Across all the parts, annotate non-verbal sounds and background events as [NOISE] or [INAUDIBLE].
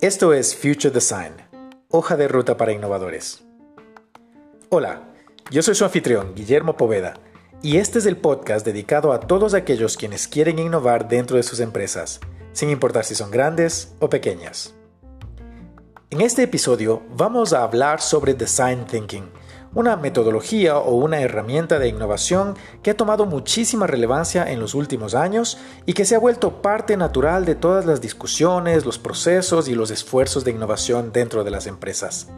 Esto es Future Design, hoja de ruta para innovadores. Hola, yo soy su anfitrión, Guillermo Poveda, y este es el podcast dedicado a todos aquellos quienes quieren innovar dentro de sus empresas, sin importar si son grandes o pequeñas. En este episodio vamos a hablar sobre Design Thinking, una metodología o una herramienta de innovación que ha tomado muchísima relevancia en los últimos años y que se ha vuelto parte natural de todas las discusiones, los procesos y los esfuerzos de innovación dentro de las empresas.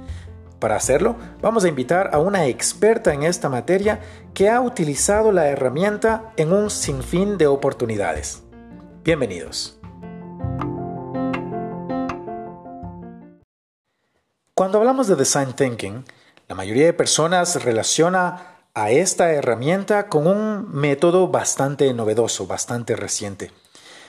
Para hacerlo, vamos a invitar a una experta en esta materia que ha utilizado la herramienta en un sinfín de oportunidades. Bienvenidos. Cuando hablamos de Design Thinking, la mayoría de personas relaciona a esta herramienta con un método bastante novedoso, bastante reciente.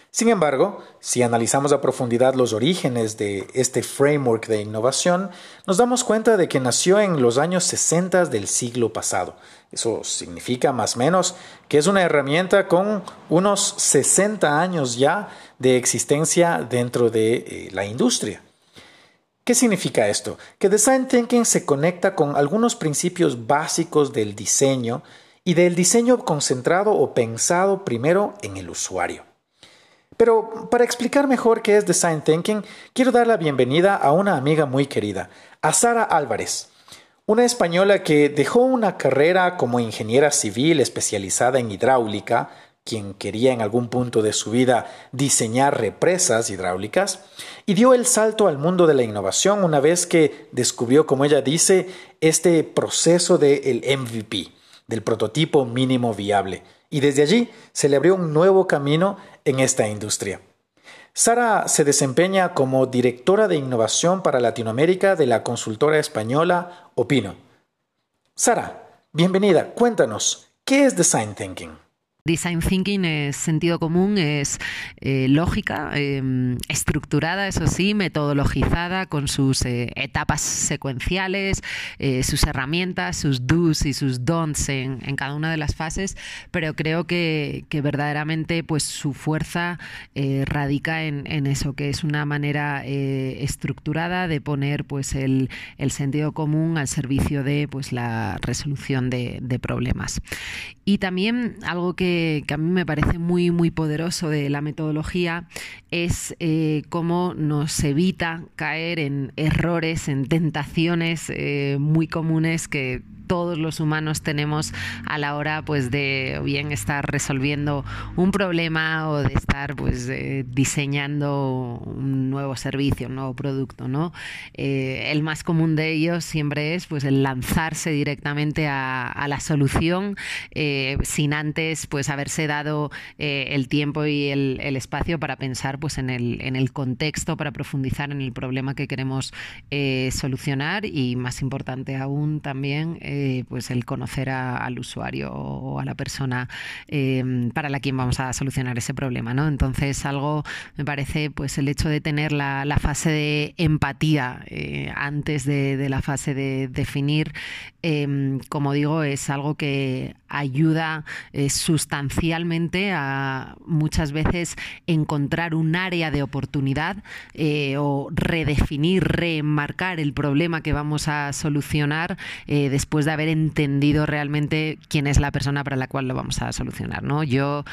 Sin embargo, si analizamos a profundidad los orígenes de este framework de innovación, nos damos cuenta de que nació en los años 60 del siglo pasado. Eso significa más o menos que es una herramienta con unos 60 años ya de existencia dentro de eh, la industria. ¿Qué significa esto? Que Design Thinking se conecta con algunos principios básicos del diseño y del diseño concentrado o pensado primero en el usuario. Pero para explicar mejor qué es Design Thinking, quiero dar la bienvenida a una amiga muy querida, a Sara Álvarez, una española que dejó una carrera como ingeniera civil especializada en hidráulica, quien quería en algún punto de su vida diseñar represas hidráulicas, y dio el salto al mundo de la innovación una vez que descubrió, como ella dice, este proceso del MVP, del prototipo mínimo viable, y desde allí se le abrió un nuevo camino en esta industria. Sara se desempeña como directora de innovación para Latinoamérica de la consultora española Opino. Sara, bienvenida, cuéntanos, ¿qué es Design Thinking? Design thinking es sentido común, es eh, lógica, em, estructurada, eso sí, metodologizada con sus eh, etapas secuenciales, eh, sus herramientas, sus do's y sus don'ts en, cada una de las fases, pero creo que, verdaderamente pues, su fuerza radica en, eso, que es una manera estructurada de poner pues, el, sentido común al servicio de pues, la resolución de, de problemas. Y también algo que que, a mí me parece muy, muy poderoso de la metodología es eh, cómo nos evita caer en errores, en tentaciones eh, muy comunes que todos los humanos tenemos a la hora pues de bien estar resolviendo un problema o de estar pues eh, diseñando un nuevo servicio, un nuevo producto, ¿no? Eh, el más común de ellos siempre es pues el lanzarse directamente a, la solución eh, sin antes pues haberse dado el tiempo y el, espacio para pensar pues en el, en el contexto, para profundizar en el problema que queremos solucionar y más importante aún también eh, pues el conocer al usuario o a la persona em, para la quien vamos a solucionar ese problema, ¿no? Entonces algo me parece pues el hecho de tener la, fase de empatía eh, antes de, la fase de definir, em, como digo, es algo que ayuda eh, sustancialmente a muchas veces encontrar un área de oportunidad o redefinir, reenmarcar el problema que vamos a solucionar después de haber entendido realmente quién es la persona para la cual lo vamos a solucionar. ¿no? Yo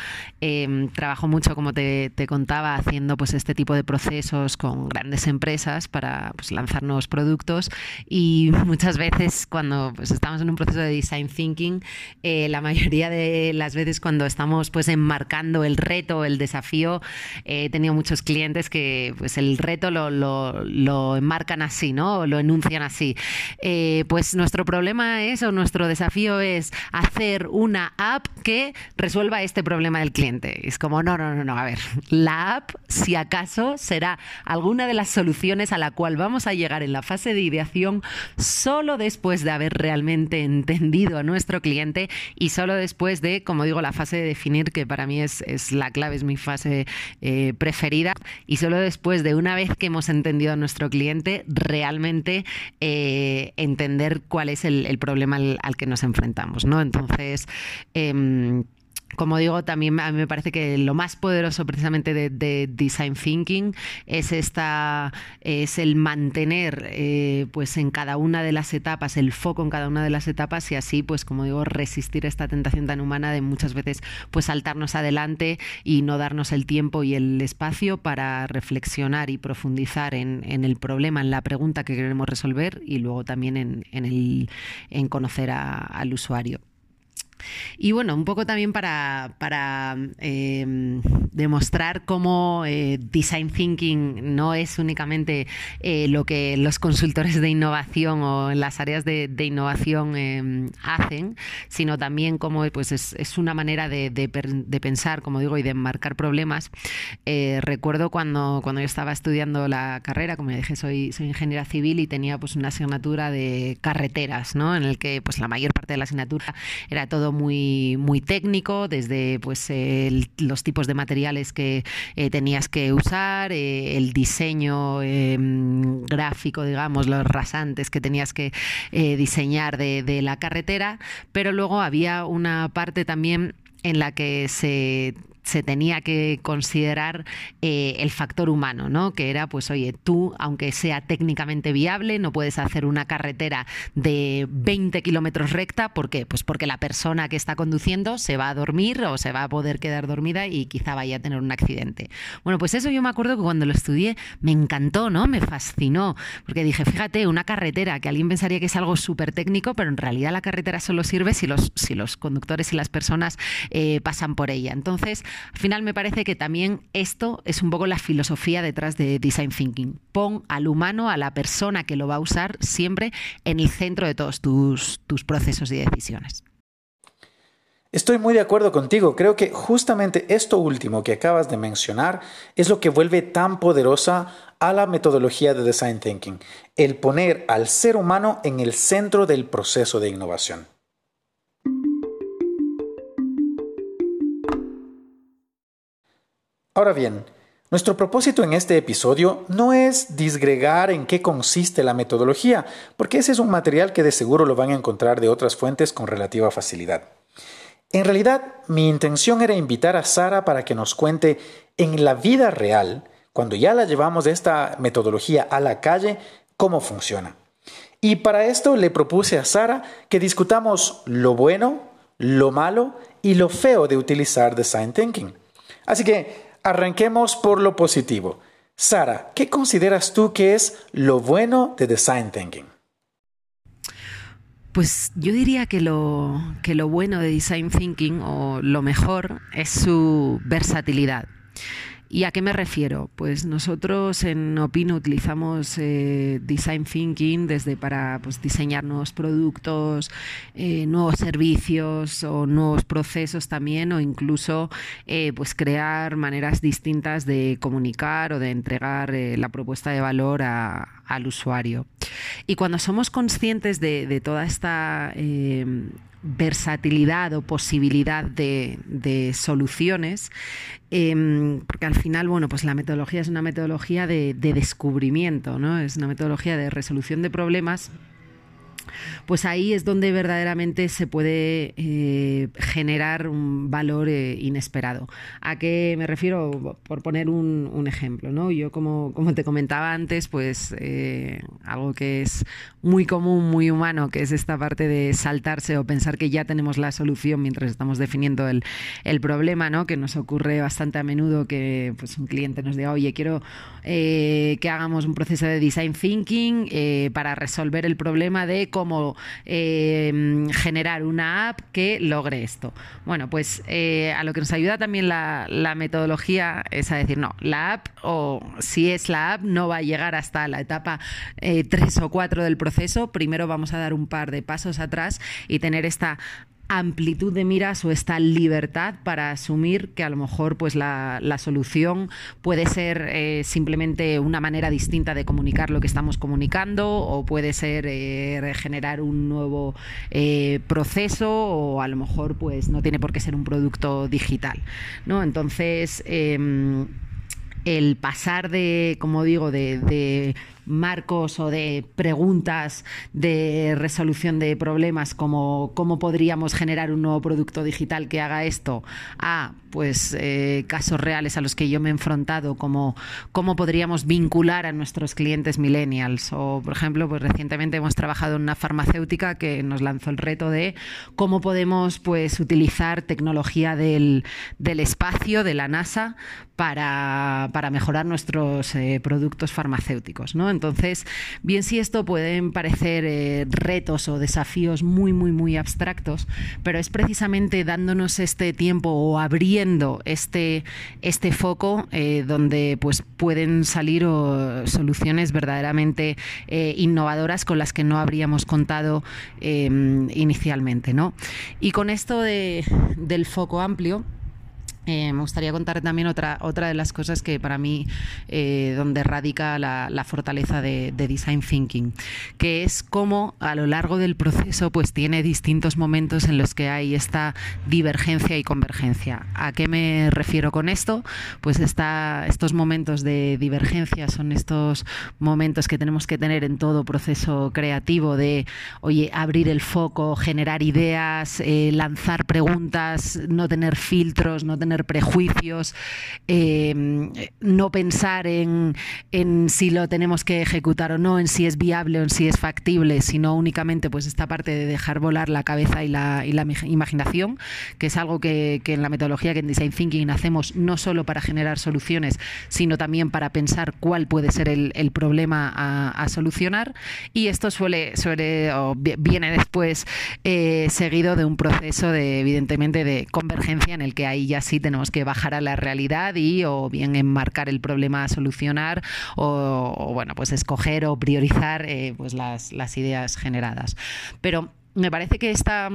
em, trabajo mucho, como te, contaba, haciendo pues este tipo de procesos con grandes empresas para pues, lanzar nuevos productos y muchas veces cuando pues, estamos en un proceso de design thinking, eh, la mayoría de las veces cuando estamos pues enmarcando el reto, el desafío, eh, he tenido muchos clientes que pues el reto lo, lo, enmarcan así, ¿no? lo enuncian así. Eh, pues nuestro problema es eso, nuestro desafío es hacer una app que resuelva este problema del cliente. Es como, no, no, no, no, a ver, la app, si acaso, será alguna de las soluciones a la cual vamos a llegar en la fase de ideación solo después de haber realmente entendido a nuestro cliente y solo después de, como digo, la fase de definir, que para mí es, la clave, es mi fase eh, preferida, y solo después de una vez que hemos entendido a nuestro cliente, realmente eh, entender cuál es el, el problema al, que nos enfrentamos, ¿no? Entonces, em, como digo, también a mí me parece que lo más poderoso precisamente de, design thinking es esta es el mantener eh, pues en cada una de las etapas el foco en cada una de las etapas y así pues como digo resistir esta tentación tan humana de muchas veces pues saltarnos adelante y no darnos el tiempo y el espacio para reflexionar y profundizar en, el problema, en la pregunta que queremos resolver y luego también en, el, en conocer al usuario. Y bueno, un poco también para, em, demostrar cómo eh, design thinking no es únicamente eh, lo que los consultores de innovación o en las áreas de, innovación em, hacen, sino también cómo pues es, una manera de, pensar, como digo, y de marcar problemas. Eh, recuerdo cuando, cuando yo estaba estudiando la carrera, como ya dije, soy, soy ingeniera civil y tenía pues una asignatura de carreteras, ¿no? En el que pues la mayor parte de la asignatura era todo muy, muy técnico, desde pues los tipos de materiales que eh, tenías que usar, eh, el diseño em, gráfico, digamos, los rasantes que tenías que eh, diseñar de, de la carretera, pero luego había una parte también en la que se se tenía que considerar eh, el factor humano, ¿no? Que era, pues, oye, tú, aunque sea técnicamente viable, no puedes hacer una carretera de 20 kilómetros recta. ¿Por qué? Pues porque la persona que está conduciendo se va a dormir o se va a poder quedar dormida y quizá vaya a tener un accidente. Bueno, pues eso yo me acuerdo que cuando lo estudié me encantó, ¿no? Me fascinó, porque dije, fíjate, una carretera que alguien pensaría que es algo súper técnico, pero en realidad la carretera solo sirve si los, si los conductores y las personas eh, pasan por ella. Entonces, al final me parece que también esto es un poco la filosofía detrás de Design Thinking. Pon al humano, a la persona que lo va a usar siempre en el centro de todos tus, tus procesos y decisiones. Estoy muy de acuerdo contigo. Creo que justamente esto último que acabas de mencionar es lo que vuelve tan poderosa a la metodología de Design Thinking, el poner al ser humano en el centro del proceso de innovación. Ahora bien, nuestro propósito en este episodio no es disgregar en qué consiste la metodología, porque ese es un material que de seguro lo van a encontrar de otras fuentes con relativa facilidad. En realidad, mi intención era invitar a Sara para que nos cuente en la vida real, cuando ya la llevamos de esta metodología a la calle, cómo funciona. Y para esto le propuse a Sara que discutamos lo bueno, lo malo y lo feo de utilizar Design Thinking. Así que Arranquemos por lo positivo. Sara, ¿qué consideras tú que es lo bueno de Design Thinking? Pues yo diría que lo, que lo bueno de Design Thinking o lo mejor es su versatilidad. ¿Y a qué me refiero? Pues nosotros en Opino utilizamos eh, Design Thinking desde para pues, diseñar nuevos productos, eh, nuevos servicios o nuevos procesos también o incluso eh, pues crear maneras distintas de comunicar o de entregar la propuesta de valor al usuario. Y cuando somos conscientes de, de toda esta versatilidad o posibilidad de, soluciones, em, porque al final, bueno, pues la metodología es una metodología de, de descubrimiento, ¿no? Es una metodología de resolución de problemas pues ahí es donde verdaderamente se puede eh, generar un valor eh, inesperado. ¿A qué me refiero? Por poner un, ejemplo, ¿no? Yo, como, como, te comentaba antes, pues eh, algo que es muy común, muy humano, que es esta parte de saltarse o pensar que ya tenemos la solución mientras estamos definiendo el, problema, ¿no? Que nos ocurre bastante a menudo que pues, un cliente nos diga, oye, quiero que hagamos un proceso de design thinking para resolver el problema de cómo eh, generar una app que logre esto. Bueno, pues eh, a lo que nos ayuda también la, metodología es a decir, no, la app o si es la app no va a llegar hasta la etapa 3 eh, o 4 del proceso. Primero vamos a dar un par de pasos atrás y tener esta amplitud de miras o esta libertad para asumir que a lo mejor pues la, solución puede ser eh, simplemente una manera distinta de comunicar lo que estamos comunicando o puede ser eh, generar un nuevo eh, proceso o a lo mejor pues no tiene por qué ser un producto digital ¿no? entonces em, el pasar de, como digo, de marcos o de preguntas de resolución de problemas como cómo podríamos generar un nuevo producto digital que haga esto a pues eh, casos reales a los que yo me he enfrentado como cómo podríamos vincular a nuestros clientes millennials. O por ejemplo pues recientemente hemos trabajado en una farmacéutica que nos lanzó el reto de cómo podemos pues utilizar tecnología del, del espacio de la NASA para mejorar nuestros eh, productos farmacéuticos ¿no? Entonces, bien si esto pueden parecer eh, retos o desafíos muy, muy, muy abstractos, pero es precisamente dándonos este tiempo o abriendo este, este foco eh, donde pues, pueden salir soluciones verdaderamente innovadoras con las que no habríamos contado inicialmente. ¿no? Y con esto de, del foco amplio, eh, me gustaría contar también otra, otra de las cosas que para mí, eh, donde radica la, fortaleza de, Design Thinking, que es cómo a lo largo del proceso pues tiene distintos momentos en los que hay esta divergencia y convergencia. ¿A qué me refiero con esto? Pues está, estos momentos de divergencia son estos momentos que tenemos que tener en todo proceso creativo de, oye, abrir el foco, generar ideas, eh, lanzar preguntas, no tener filtros, no tener prejuicios, em, no pensar en, si lo tenemos que ejecutar o no, en si es viable o en si es factible, sino únicamente pues esta parte de dejar volar la cabeza y la, imaginación, que es algo que, en la metodología que en Design Thinking hacemos no solo para generar soluciones, sino también para pensar cuál puede ser el, problema a, solucionar. Y esto suele, viene después eh, seguido de un proceso de, evidentemente, de convergencia en el que ahí ya sí tenemos que bajar a la realidad y o bien enmarcar el problema a solucionar o, bueno, pues escoger o priorizar eh, pues las ideas generadas. Pero me parece que esta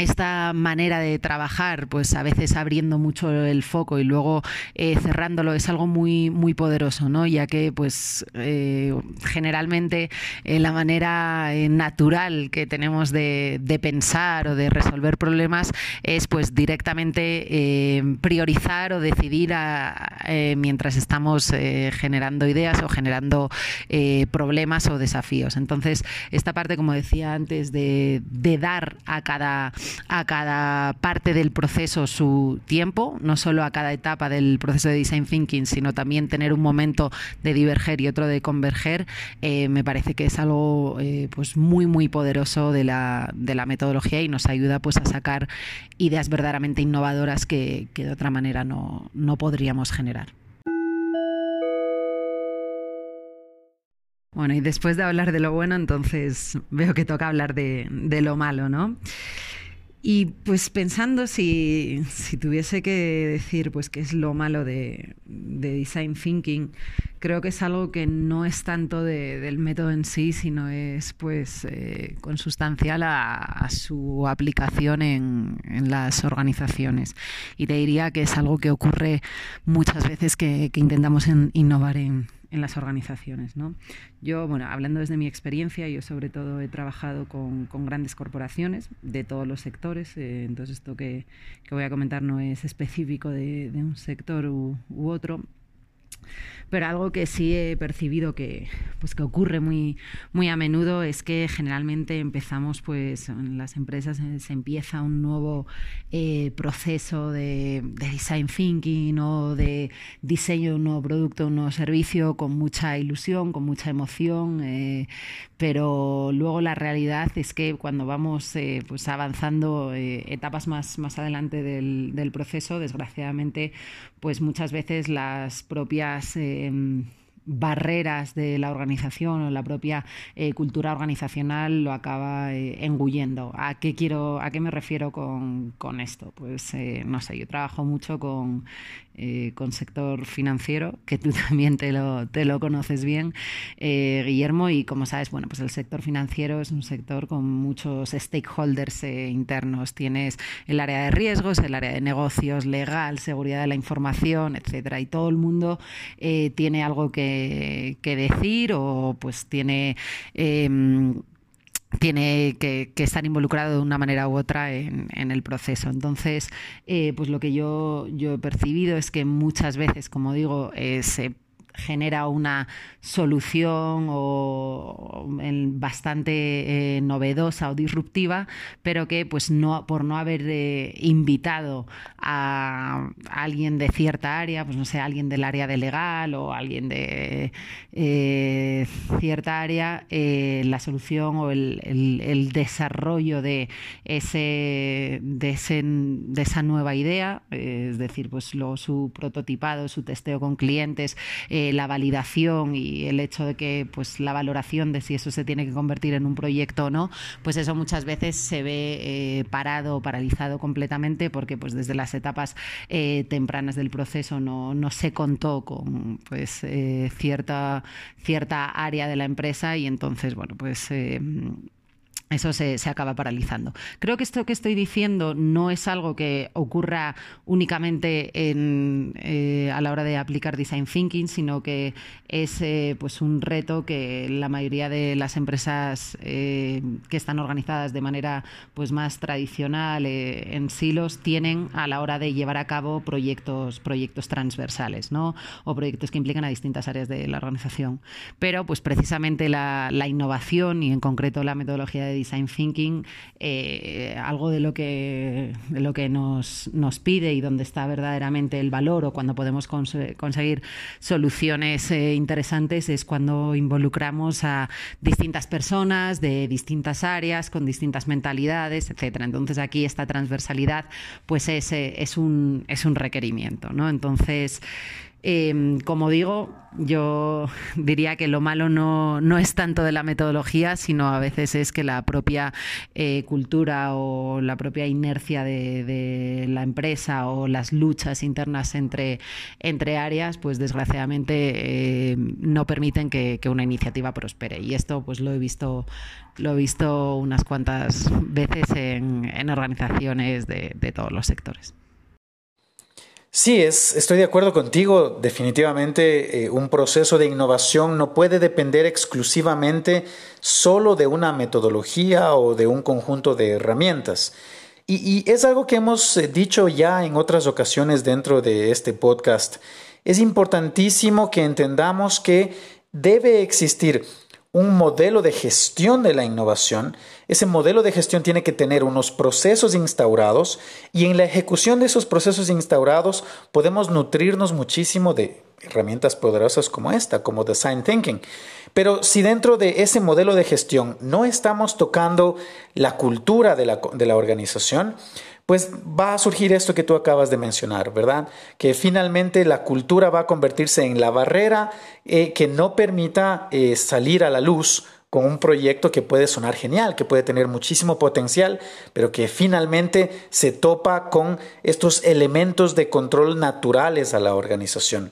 esta manera de trabajar, pues a veces abriendo mucho el foco y luego eh, cerrándolo es algo muy muy poderoso, ¿no? Ya que pues eh, generalmente eh, la manera natural que tenemos de, pensar o de resolver problemas es pues directamente priorizar o decidir mientras estamos generando ideas o generando problemas o desafíos. Entonces esta parte, como decía antes, de dar a cada a cada parte del proceso su tiempo, no solo a cada etapa del proceso de design thinking, sino también tener un momento de diverger y otro de converger, eh, me parece que es algo eh, pues muy muy poderoso de la, de la metodología y nos ayuda pues a sacar ideas verdaderamente innovadoras que, de otra manera no, podríamos generar. Bueno, y después de hablar de lo bueno, entonces veo que toca hablar de, de lo malo, ¿no? Y pues pensando si, tuviese que decir pues qué es lo malo de, design thinking, creo que es algo que no es tanto del método en sí, sino es pues eh, consustancial a, su aplicación en, las organizaciones. Y te diría que es algo que ocurre muchas veces que intentamos innovar en, en las organizaciones. ¿no? Yo, bueno, hablando desde mi experiencia, yo sobre todo he trabajado con, grandes corporaciones de todos los sectores, eh, entonces esto que, voy a comentar no es específico de, un sector u otro, pero algo que sí he percibido que, pues que ocurre muy, muy a menudo es que generalmente empezamos, pues en las empresas eh, se empieza un nuevo eh, proceso de, design thinking o de diseño de un nuevo producto, un nuevo servicio con mucha ilusión, con mucha emoción, eh, pero luego la realidad es que cuando vamos pues avanzando etapas más, más adelante del, del proceso, desgraciadamente, pues muchas veces las propias Em, barreras de la organización o la propia eh, cultura organizacional lo acaba eh, engullendo. ¿A qué quiero, a qué me refiero con, esto? Pues eh, no sé, yo trabajo mucho con eh, con sector financiero, que tú [LAUGHS] también te lo, te lo conoces bien, eh, Guillermo, y como sabes, bueno, pues el sector financiero es un sector con muchos stakeholders eh, internos. Tienes el área de riesgos, el área de negocios, legal, seguridad de la información, etcétera, y todo el mundo tiene algo que, que, decir o pues tiene tiene que, estar involucrado de una manera u otra en, el proceso. Entonces, eh, pues lo que yo, he percibido es que muchas veces, como digo, eh, se genera una solución o, bastante eh, novedosa o disruptiva, pero que pues no por no haber eh, invitado a, alguien de cierta área, pues no sé, alguien del área de legal o alguien de eh, cierta área, la solución o el, desarrollo de ese, de esa nueva idea, es decir, pues luego su prototipado, su testeo con clientes, la validación y el hecho de que pues la valoración de si eso se tiene que convertir en un proyecto o no, pues eso muchas veces se ve eh, parado paralizado completamente porque pues desde las etapas eh, tempranas del proceso no, no, se contó con pues eh, cierta, cierta área de la empresa y entonces bueno pues eso se, acaba paralizando. Creo que esto que estoy diciendo no es algo que ocurra únicamente eh, a la hora de aplicar design thinking, sino que es eh, pues un reto que la mayoría de las empresas eh, que están organizadas de manera pues más tradicional en silos tienen a la hora de llevar a cabo proyectos, proyectos transversales, ¿no? O proyectos que implican a distintas áreas de la organización. Pero pues precisamente la, la innovación y en concreto la metodología de design thinking, eh, algo de lo que, lo que nos, nos, pide y donde está verdaderamente el valor o cuando podemos conseguir soluciones eh, interesantes es cuando involucramos a distintas personas de distintas áreas, con distintas mentalidades, etcétera. Entonces aquí esta transversalidad pues es, eh, es, un, es un requerimiento. ¿no? Entonces, Em, como digo, yo [LAUGHS] diría que lo malo no, no, es tanto de la metodología, sino a veces es que la propia eh, cultura o la propia inercia de, la empresa o las luchas internas entre, entre áreas, pues desgraciadamente eh, no permiten que, una iniciativa prospere. Y esto pues lo he visto, lo he visto unas cuantas veces en, en organizaciones de todos los sectores. Sí, es, estoy de acuerdo contigo. Definitivamente eh, un proceso de innovación no puede depender exclusivamente solo de una metodología o de un conjunto de herramientas. Y, y es algo que hemos eh, dicho ya en otras ocasiones dentro de este podcast. Es importantísimo que entendamos que debe existir un modelo de gestión de la innovación, ese modelo de gestión tiene que tener unos procesos instaurados y en la ejecución de esos procesos instaurados podemos nutrirnos muchísimo de herramientas poderosas como esta, como Design Thinking. Pero si dentro de ese modelo de gestión no estamos tocando la cultura de la, de la organización, pues va a surgir esto que tú acabas de mencionar, ¿verdad? Que finalmente la cultura va a convertirse en la barrera eh, que no permita eh, salir a la luz con un proyecto que puede sonar genial, que puede tener muchísimo potencial, pero que finalmente se topa con estos elementos de control naturales a la organización.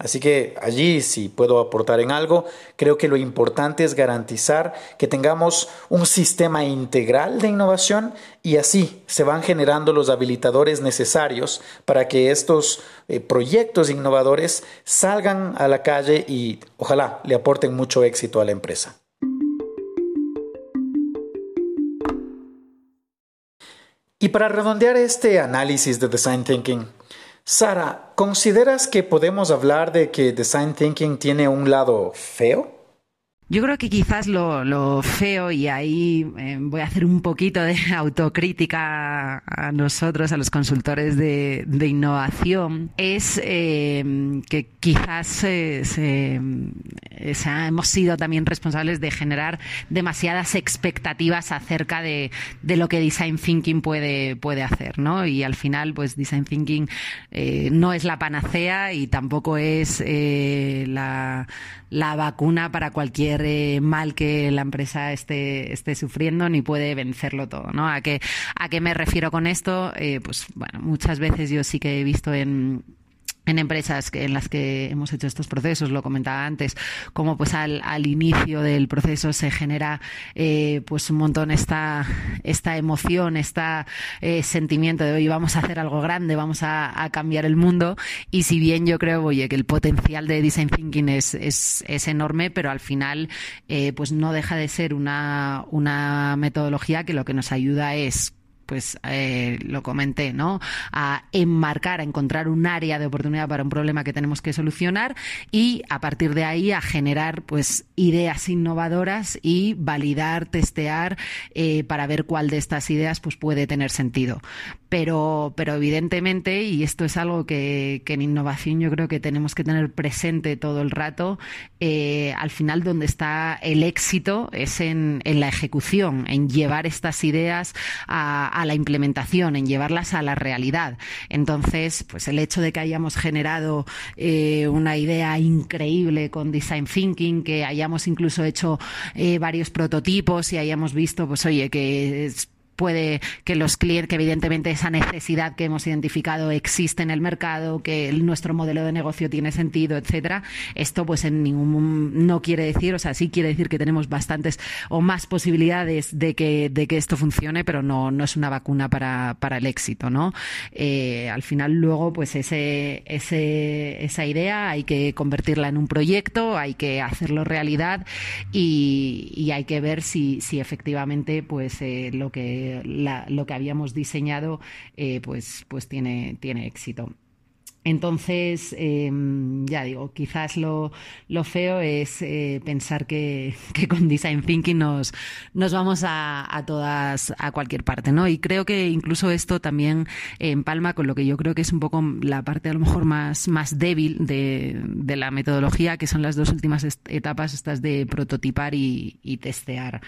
Así que allí, si puedo aportar en algo, creo que lo importante es garantizar que tengamos un sistema integral de innovación y así se van generando los habilitadores necesarios para que estos eh, proyectos innovadores salgan a la calle y ojalá le aporten mucho éxito a la empresa. Y para redondear este análisis de Design Thinking, Sara, ¿consideras que podemos hablar de que Design Thinking tiene un lado feo? Yo creo que quizás lo, feo, y ahí eh, voy a hacer un poquito de [LAUGHS] autocrítica a nosotros, a los consultores de, innovación, es eh, que quizás hemos sido también responsables de generar demasiadas expectativas acerca de, lo que Design Thinking puede, puede hacer, ¿no? Y al final, pues Design Thinking eh, no es la panacea y tampoco es la la vacuna para cualquier eh, mal que la empresa esté, esté sufriendo ni puede vencerlo todo, ¿no? ¿A qué, a qué me refiero con esto? Eh, pues bueno, muchas veces yo sí que he visto en en empresas en las que hemos hecho estos procesos, lo comentaba antes, como pues al, inicio del proceso se genera eh, pues un montón esta, esta emoción, este sentimiento de hoy vamos a hacer algo grande, vamos a, cambiar el mundo y si bien yo creo, oye, que el potencial de design thinking es, es, es enorme, pero al final eh, pues no deja de ser una, una metodología que lo que nos ayuda es pues eh, lo comenté, ¿no? A enmarcar, a encontrar un área de oportunidad para un problema que tenemos que solucionar y a partir de ahí a generar pues ideas innovadoras y validar, testear eh, para ver cuál de estas ideas pues puede tener sentido. Pero, pero evidentemente, y esto es algo que, en innovación yo creo que tenemos que tener presente todo el rato, eh, al final donde está el éxito es en, en la ejecución, en llevar estas ideas a a la implementación, en llevarlas a la realidad. Entonces, pues el hecho de que hayamos generado eh, una idea increíble con design thinking, que hayamos incluso hecho eh, varios prototipos y hayamos visto, pues oye, que es puede que los clientes, que evidentemente esa necesidad que hemos identificado existe en el mercado, que nuestro modelo de negocio tiene sentido, etcétera. Esto, pues, en ningún no quiere decir, o sea, sí quiere decir que tenemos bastantes o más posibilidades de que, de que esto funcione, pero no, no es una vacuna para, para el éxito, ¿no? Eh, al final, luego, pues, ese, esa idea hay que convertirla en un proyecto, hay que hacerlo realidad y, y hay que ver si, si efectivamente, pues, eh, lo que lo que habíamos diseñado eh, pues, pues tiene, tiene éxito. Entonces, em, ya digo, quizás lo, feo es eh, pensar [LAUGHS] que, con Design Thinking nos, nos vamos a, todas, a cualquier parte, ¿no? Y creo que incluso esto también empalma con lo que yo creo que es un poco la parte a lo mejor más, más débil de, la metodología, que son las dos últimas etapas, estas de prototipar y testear.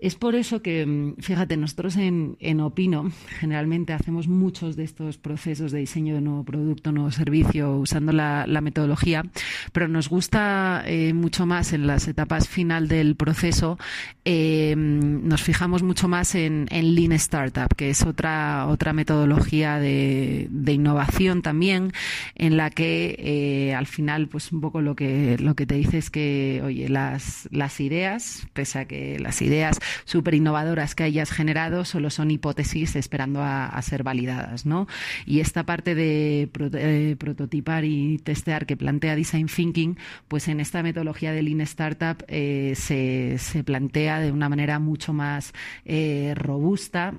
Es por eso que, mm, fíjate, nosotros en, Opino generalmente hacemos muchos de estos procesos de diseño de nuevo producto, nuevo servicio, usando la, metodología, pero nos gusta eh, mucho más en las etapas final del proceso, eh, nos fijamos mucho más en, Lean Startup, que es otra, otra metodología de, innovación también, en la que eh, al final, pues un poco lo que, lo que te dice es que, oye, las, las ideas, pese a que las ideas súper innovadoras que hayas generado solo son hipótesis esperando a, ser validadas, ¿no? Y esta parte de eh, prototipar y testear que plantea Design Thinking, pues en esta metodología de Lean Startup eh, se, plantea de una manera mucho más eh, robusta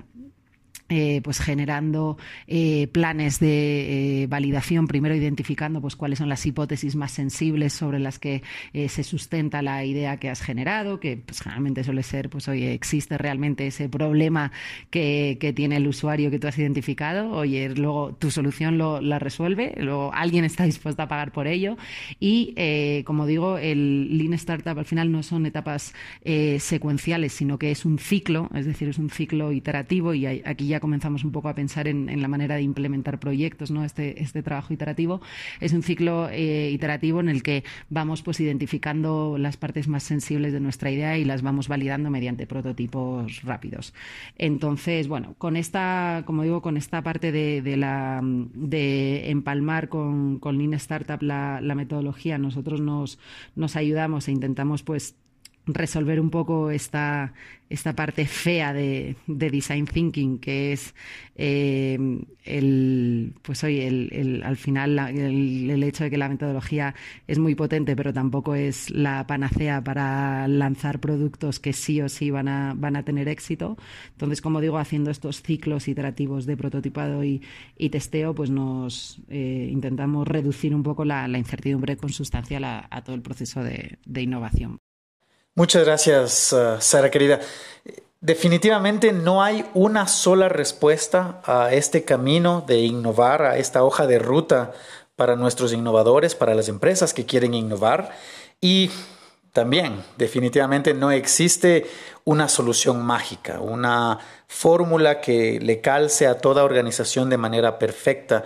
eh, pues generando eh, planes de eh, validación, primero identificando pues cuáles son las hipótesis más sensibles sobre las que se sustenta la idea que has generado, que pues generalmente suele ser, pues oye, existe realmente ese problema que, tiene el usuario que tú has identificado, oye, luego tu solución lo, la resuelve, luego alguien está dispuesto a pagar por ello. Y, como digo, el Lean Startup al final no son etapas secuenciales, sino que es un ciclo, es decir, es un ciclo iterativo y aquí ya comenzamos un poco a pensar en, la manera de implementar proyectos, ¿no? Este, este trabajo iterativo es un ciclo eh, iterativo en el que vamos pues identificando las partes más sensibles de nuestra idea y las vamos validando mediante prototipos rápidos. Entonces, bueno, con esta, como digo, con esta parte de, la de empalmar con, con Lean Startup la, la metodología, nosotros nos, nos ayudamos e intentamos pues resolver un poco esta, esta parte fea de, design thinking, que es eh, el, pues hoy el, al final el, hecho de que la metodología es muy potente, pero tampoco es la panacea para lanzar productos que sí o sí van a, van a tener éxito. Entonces, como digo, haciendo estos ciclos iterativos de prototipado y, testeo, pues nos eh, intentamos reducir un poco la, incertidumbre consustancial a, a todo el proceso de innovación. Muchas gracias, uh, Sara querida. Definitivamente no hay una sola respuesta a este camino de innovar, a esta hoja de ruta para nuestros innovadores, para las empresas que quieren innovar. Y también, definitivamente no existe una solución mágica, una fórmula que le calce a toda organización de manera perfecta.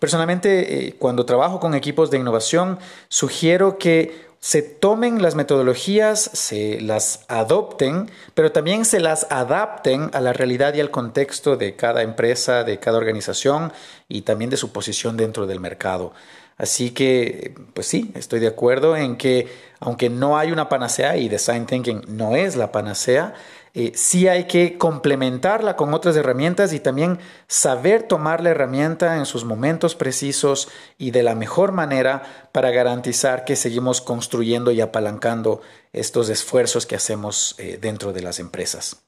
Personalmente, eh, cuando trabajo con equipos de innovación, sugiero que se tomen las metodologías, se las adopten, pero también se las adapten a la realidad y al contexto de cada empresa, de cada organización y también de su posición dentro del mercado. Así que, pues sí, estoy de acuerdo en que aunque no hay una panacea y Design Thinking no es la panacea, eh, sí hay que complementarla con otras herramientas y también saber tomar la herramienta en sus momentos precisos y de la mejor manera para garantizar que seguimos construyendo y apalancando estos esfuerzos que hacemos eh, dentro de las empresas.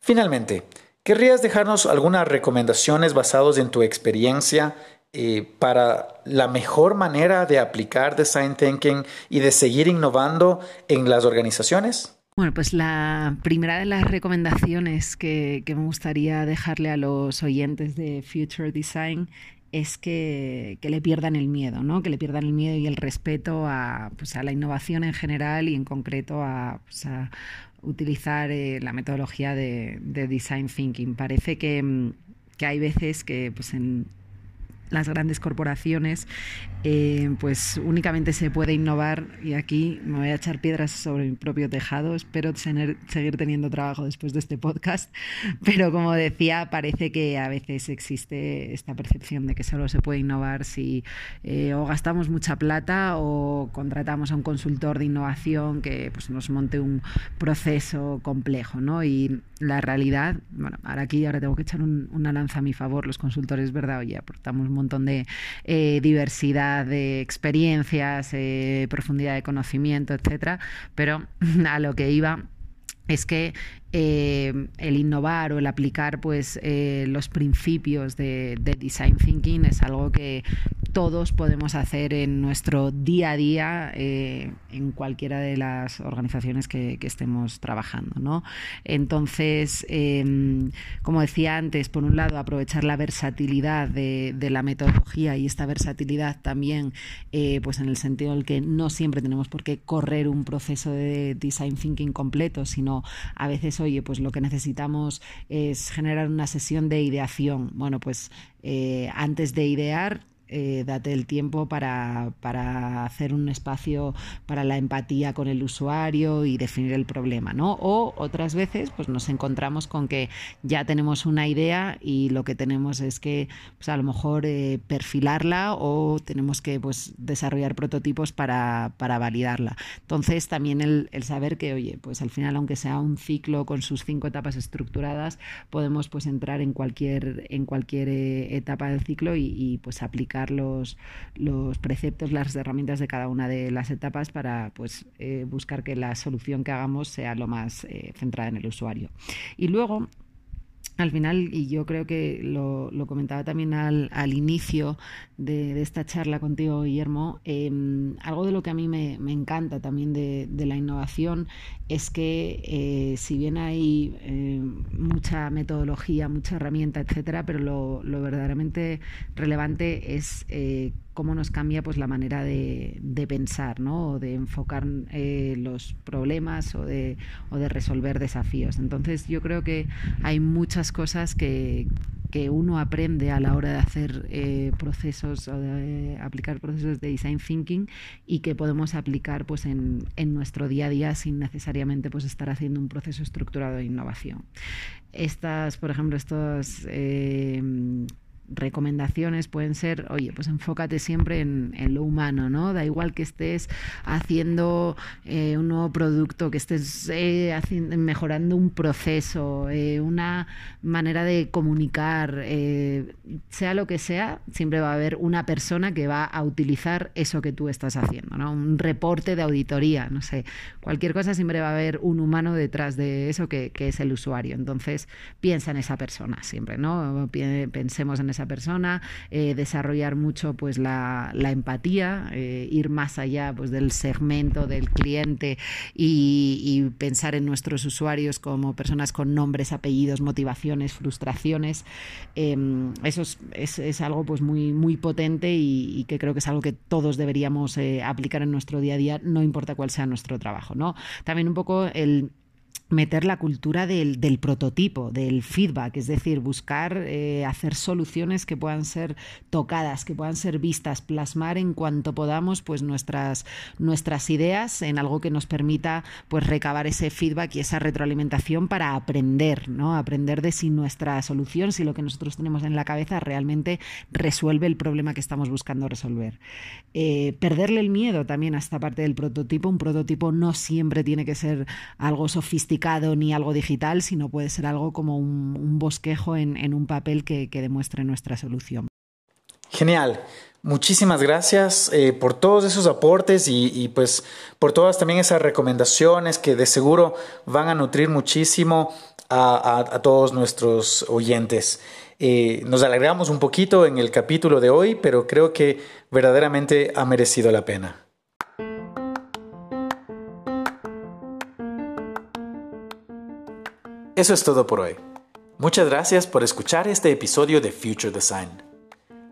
Finalmente, ¿querrías dejarnos algunas recomendaciones basadas en tu experiencia eh, para la mejor manera de aplicar design thinking y de seguir innovando en las organizaciones? Bueno, pues la primera de las recomendaciones que, me gustaría dejarle a los oyentes de Future Design es que, le pierdan el miedo, ¿no? que le pierdan el miedo y el respeto a, pues, a la innovación en general y en concreto a, pues, utilizar eh, la metodología de, design thinking. Parece que, que hay veces que pues, en, las grandes corporaciones, eh, pues únicamente se puede innovar y aquí me voy a echar piedras sobre mi propio tejado. Espero seguir teniendo trabajo después de este podcast, [LAUGHS] pero como decía, parece que a veces existe esta percepción de que solo se puede innovar si eh, o gastamos mucha plata o contratamos a un consultor de innovación que pues, nos monte un proceso complejo, ¿no? Y la realidad, bueno, ahora aquí ahora tengo que echar una lanza a mi favor, los consultores, ¿verdad? Oye, aportamos montón de eh, diversidad de experiencias, eh, profundidad de conocimiento, etcétera, pero [LAUGHS] a lo que iba es que eh, el innovar o el aplicar pues, los principios de, design thinking es algo que todos podemos hacer en nuestro día a día eh, en cualquiera de las organizaciones que, estemos trabajando. ¿no? Entonces, em, como decía antes, por un lado, aprovechar la versatilidad de, la metodología y esta versatilidad también pues en el sentido en el que no siempre tenemos por qué correr un proceso de design thinking completo, sino a veces oye, pues lo que necesitamos es generar una sesión de ideación. Bueno, pues eh, antes de idear, eh, date el tiempo para, hacer un espacio para la empatía con el usuario y definir el problema, ¿no? O otras veces, pues nos encontramos con que ya tenemos una idea y lo que tenemos es que, pues a lo mejor eh, perfilarla o tenemos que, pues, desarrollar prototipos para, validarla. Entonces, también el, saber que, oye, pues al final, aunque sea un ciclo con sus cinco etapas estructuradas, podemos, pues, entrar en cualquier, en cualquier eh, etapa del ciclo y, y pues aplicar los, los preceptos, las herramientas de cada una de las etapas para pues, eh, buscar que la solución que hagamos sea lo más eh, centrada en el usuario. Y luego, al final, y yo creo que lo, comentaba también al, inicio de, esta charla contigo, Guillermo, em, algo de lo que a mí me, encanta también de, la innovación es que eh, si bien hay eh, mucha metodología, mucha herramienta, etcétera, pero lo, verdaderamente relevante es eh, cómo nos cambia pues la manera de, pensar, ¿no? O de enfocar los problemas o de, o de resolver desafíos. Entonces yo creo que hay muchas cosas que, uno aprende a la hora de hacer eh, procesos o de aplicar procesos de design thinking y que podemos aplicar pues en, nuestro día a día sin necesariamente pues estar haciendo un proceso estructurado de innovación. Estas, por ejemplo, estos eh, recomendaciones pueden ser, oye, pues enfócate siempre en, lo humano, ¿no? Da igual que estés haciendo eh, un nuevo producto, que estés eh, mejorando un proceso, eh, una manera de comunicar, sea lo que sea, siempre va a haber una persona que va a utilizar eso que tú estás haciendo, ¿no? Un reporte de auditoría, no sé, cualquier cosa siempre va a haber un humano detrás de eso que, que es el usuario. Entonces, piensa en esa persona siempre, ¿no? Pensemos en esa esa persona, eh, desarrollar mucho pues la, empatía, eh, ir más allá pues del segmento del cliente y, pensar en nuestros usuarios como personas con nombres, apellidos, motivaciones, frustraciones. Em, eso es, algo pues muy, muy potente y, que creo que es algo que todos deberíamos eh, aplicar en nuestro día a día, no importa cuál sea nuestro trabajo. ¿no? También un poco el meter la cultura del, prototipo, del feedback, es decir, buscar eh, hacer soluciones que puedan ser tocadas, que puedan ser vistas, plasmar en cuanto podamos pues nuestras, nuestras ideas en algo que nos permita pues recabar ese feedback y esa retroalimentación para aprender, ¿no? Aprender de si nuestra solución, si lo que nosotros tenemos en la cabeza realmente resuelve el problema que estamos buscando resolver. Eh, perderle el miedo también a esta parte del prototipo. Un prototipo no siempre tiene que ser algo sofisticado ni algo digital, sino puede ser algo como un, bosquejo en, un papel que, demuestre nuestra solución. Genial. Muchísimas gracias eh, por todos esos aportes y, pues por todas también esas recomendaciones que de seguro van a nutrir muchísimo a, todos nuestros oyentes. Eh, nos alegramos un poquito en el capítulo de hoy, pero creo que verdaderamente ha merecido la pena. Eso es todo por hoy. Muchas gracias por escuchar este episodio de Future Design.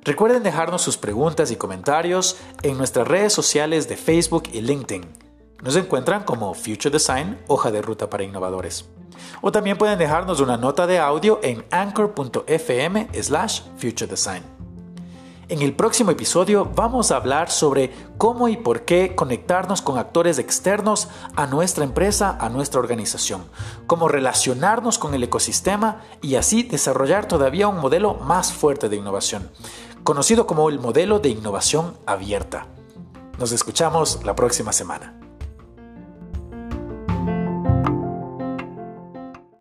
Recuerden dejarnos sus preguntas y comentarios en nuestras redes sociales de Facebook y LinkedIn. Nos encuentran como Future Design, hoja de ruta para innovadores. O también pueden dejarnos una nota de audio en anchor.fm slash Future Design. En el próximo episodio vamos a hablar sobre cómo y por qué conectarnos con actores externos a nuestra empresa, a nuestra organización, cómo relacionarnos con el ecosistema y así desarrollar todavía un modelo más fuerte de innovación, conocido como el modelo de innovación abierta. Nos escuchamos la próxima semana.